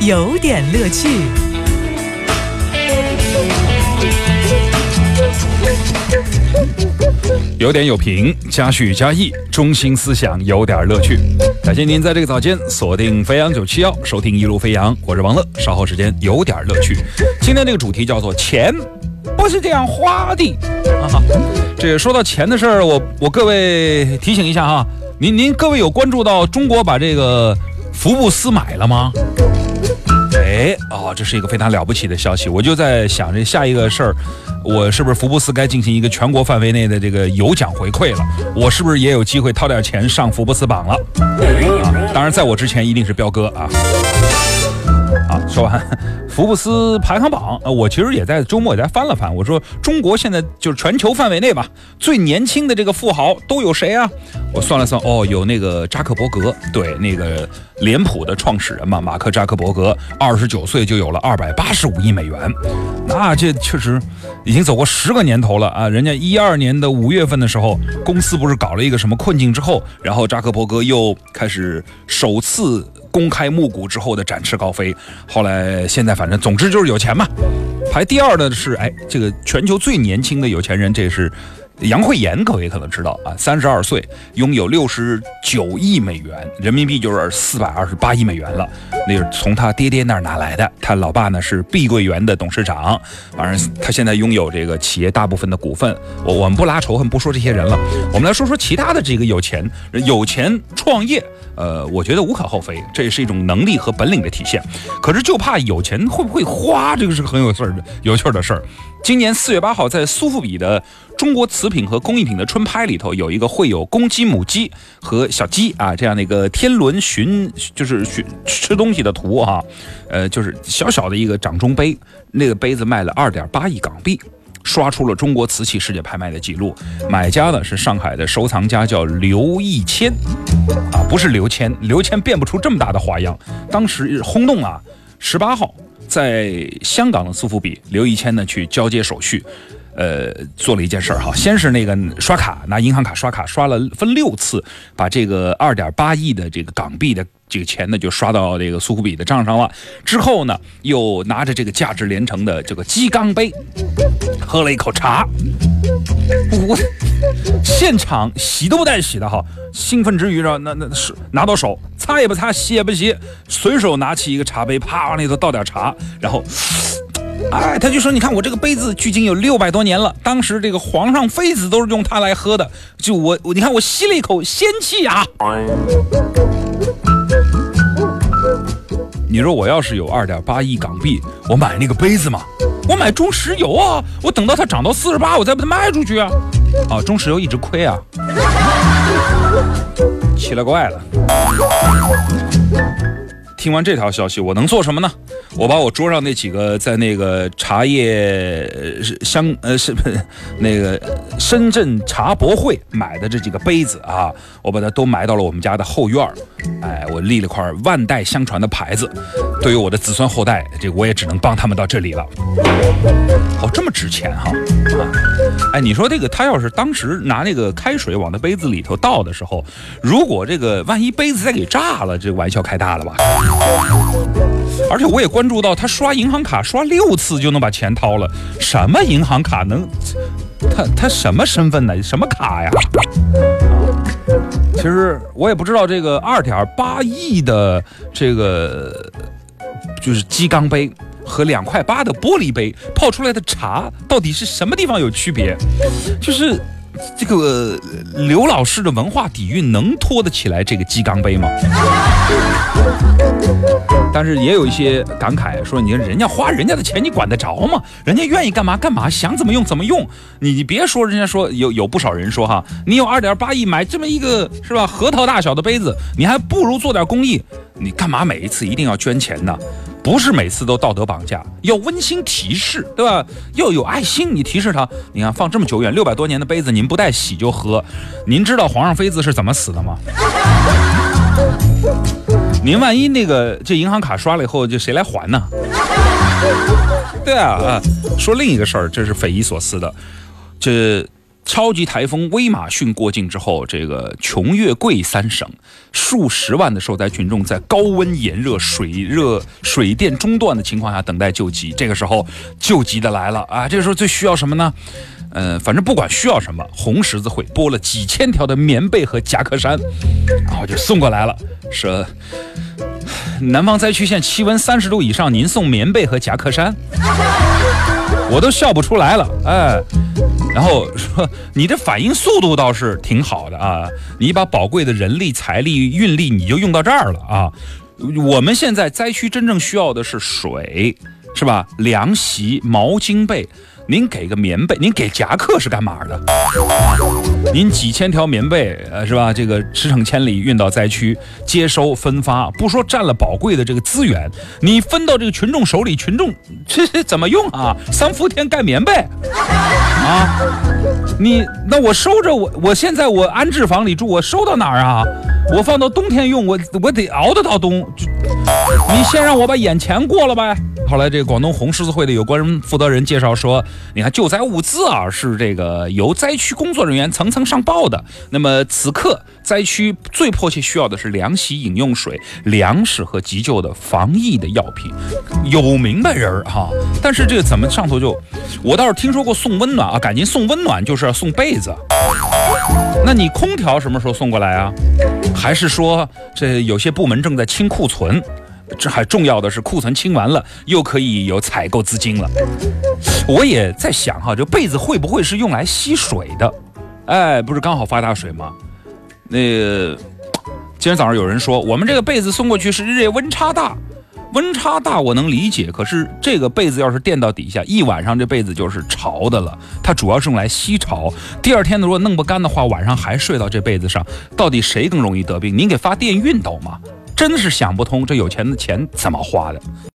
有点乐趣。有点有评，加叙加意，中心思想有点乐趣。感谢您在这个早间锁定飞扬九七幺，收听一路飞扬，我是王乐。稍后时间有点乐趣。今天这个主题叫做钱不是这样花的啊。这个说到钱的事儿，我我各位提醒一下哈，您您各位有关注到中国把这个福布斯买了吗？哎哦，这是一个非常了不起的消息。我就在想着下一个事儿，我是不是福布斯该进行一个全国范围内的这个有奖回馈了？我是不是也有机会掏点钱上福布斯榜了？啊，当然在我之前一定是彪哥啊。说完福布斯排行榜，呃，我其实也在周末也在翻了翻，我说中国现在就是全球范围内吧，最年轻的这个富豪都有谁啊？我算了算，哦，有那个扎克伯格，对，那个脸谱的创始人嘛，马克扎克伯格，二十九岁就有了二百八十五亿美元，那这确实已经走过十个年头了啊！人家一二年的五月份的时候，公司不是搞了一个什么困境之后，然后扎克伯格又开始首次。公开募股之后的展翅高飞，后来现在反正总之就是有钱嘛。排第二的是哎，这个全球最年轻的有钱人，这是杨惠妍，各位可能知道啊，三十二岁，拥有六十九亿美元，人民币就是四百二十八亿美元了。那是从他爹爹那儿拿来的。他老爸呢是碧桂园的董事长，反正他现在拥有这个企业大部分的股份。我我们不拉仇恨，不说这些人了，我们来说说其他的这个有钱有钱创业。呃，我觉得无可厚非，这也是一种能力和本领的体现。可是就怕有钱会不会花，这个是个很有事儿的、有趣的事儿。今年四月八号，在苏富比的中国瓷品和工艺品的春拍里头，有一个会有公鸡、母鸡和小鸡啊这样的一个天伦寻，就是寻吃东西的图哈。呃，就是小小的一个掌中杯，那个杯子卖了二点八亿港币。刷出了中国瓷器世界拍卖的记录，买家呢是上海的收藏家，叫刘义谦，啊，不是刘谦，刘谦变不出这么大的花样。当时轰动啊！十八号在香港的苏富比，刘义谦呢去交接手续，呃，做了一件事儿哈，先是那个刷卡，拿银行卡刷卡，刷了分六次，把这个二点八亿的这个港币的。这个钱呢就刷到这个苏富比的账上了，之后呢又拿着这个价值连城的这个鸡缸杯，喝了一口茶，我现场洗都不带洗的哈，兴奋之余呢，那那是拿到手擦也不擦，洗也不洗，随手拿起一个茶杯，啪往里头倒点茶，然后，哎，他就说，你看我这个杯子距今有六百多年了，当时这个皇上妃子都是用它来喝的，就我我你看我吸了一口仙气啊。你说我要是有二点八亿港币，我买那个杯子吗？我买中石油啊！我等到它涨到四十八，我再把它卖出去啊！啊，中石油一直亏啊，奇了怪了。听完这条消息，我能做什么呢？我把我桌上那几个在那个茶叶香呃是那个深圳茶博会买的这几个杯子啊，我把它都埋到了我们家的后院儿。哎，我立了块万代相传的牌子，对于我的子孙后代，这我也只能帮他们到这里了。哦，这么值钱哈啊！哎，你说这个他要是当时拿那个开水往那杯子里头倒的时候，如果这个万一杯子再给炸了，这玩笑开大了吧？而且我也关注到，他刷银行卡刷六次就能把钱掏了，什么银行卡能？他他什么身份呢？什么卡呀？其实我也不知道这个二点八亿的这个就是鸡缸杯和两块八的玻璃杯泡出来的茶到底是什么地方有区别？就是。这个刘老师的文化底蕴能托得起来这个鸡缸杯吗？但是也有一些感慨说，你人家花人家的钱，你管得着吗？人家愿意干嘛干嘛，想怎么用怎么用。你你别说，人家说有有不少人说哈，你有二点八亿买这么一个是吧核桃大小的杯子，你还不如做点公益。你干嘛每一次一定要捐钱呢？不是每次都道德绑架，要温馨提示，对吧？要有爱心，你提示他。你看放这么久远，六百多年的杯子，您不带洗就喝。您知道皇上妃子是怎么死的吗？您万一那个这银行卡刷了以后，就谁来还呢？对啊！说另一个事儿，这是匪夷所思的，这超级台风威马逊过境之后，这个琼粤桂三省数十万的受灾群众在高温炎热、水热、水电中断的情况下等待救急。这个时候，救急的来了啊！这个时候最需要什么呢？呃，反正不管需要什么，红十字会拨了几千条的棉被和夹克衫，然后就送过来了。说南方灾区现气温三十度以上，您送棉被和夹克衫，我都笑不出来了。哎。然后说，你这反应速度倒是挺好的啊！你把宝贵的人力、财力、运力，你就用到这儿了啊！我们现在灾区真正需要的是水，是吧？凉席、毛巾被。您给个棉被，您给夹克是干嘛的？您几千条棉被，呃，是吧？这个驰骋千里运到灾区，接收分发，不说占了宝贵的这个资源，你分到这个群众手里，群众这怎么用啊？三伏天盖棉被啊？你那我收着，我我现在我安置房里住，我收到哪儿啊？我放到冬天用，我我得熬得到冬。你先让我把眼前过了呗。后来，这个广东红十字会的有关负责人介绍说：“你看，救灾物资啊，是这个由灾区工作人员层层上报的。那么此刻，灾区最迫切需要的是凉席、饮用水、粮食和急救的防疫的药品。有明白人儿哈，但是这个怎么上头就……我倒是听说过送温暖啊，赶紧送温暖就是要送被子。那你空调什么时候送过来啊？还是说这有些部门正在清库存？”这还重要的是，库存清完了，又可以有采购资金了。我也在想哈，这被子会不会是用来吸水的？哎，不是刚好发大水吗？那今天早上有人说，我们这个被子送过去是日夜温差大，温差大我能理解。可是这个被子要是垫到底下，一晚上这被子就是潮的了。它主要是用来吸潮，第二天如果弄不干的话，晚上还睡到这被子上，到底谁更容易得病？您给发电熨斗吗？真是想不通，这有钱的钱怎么花的？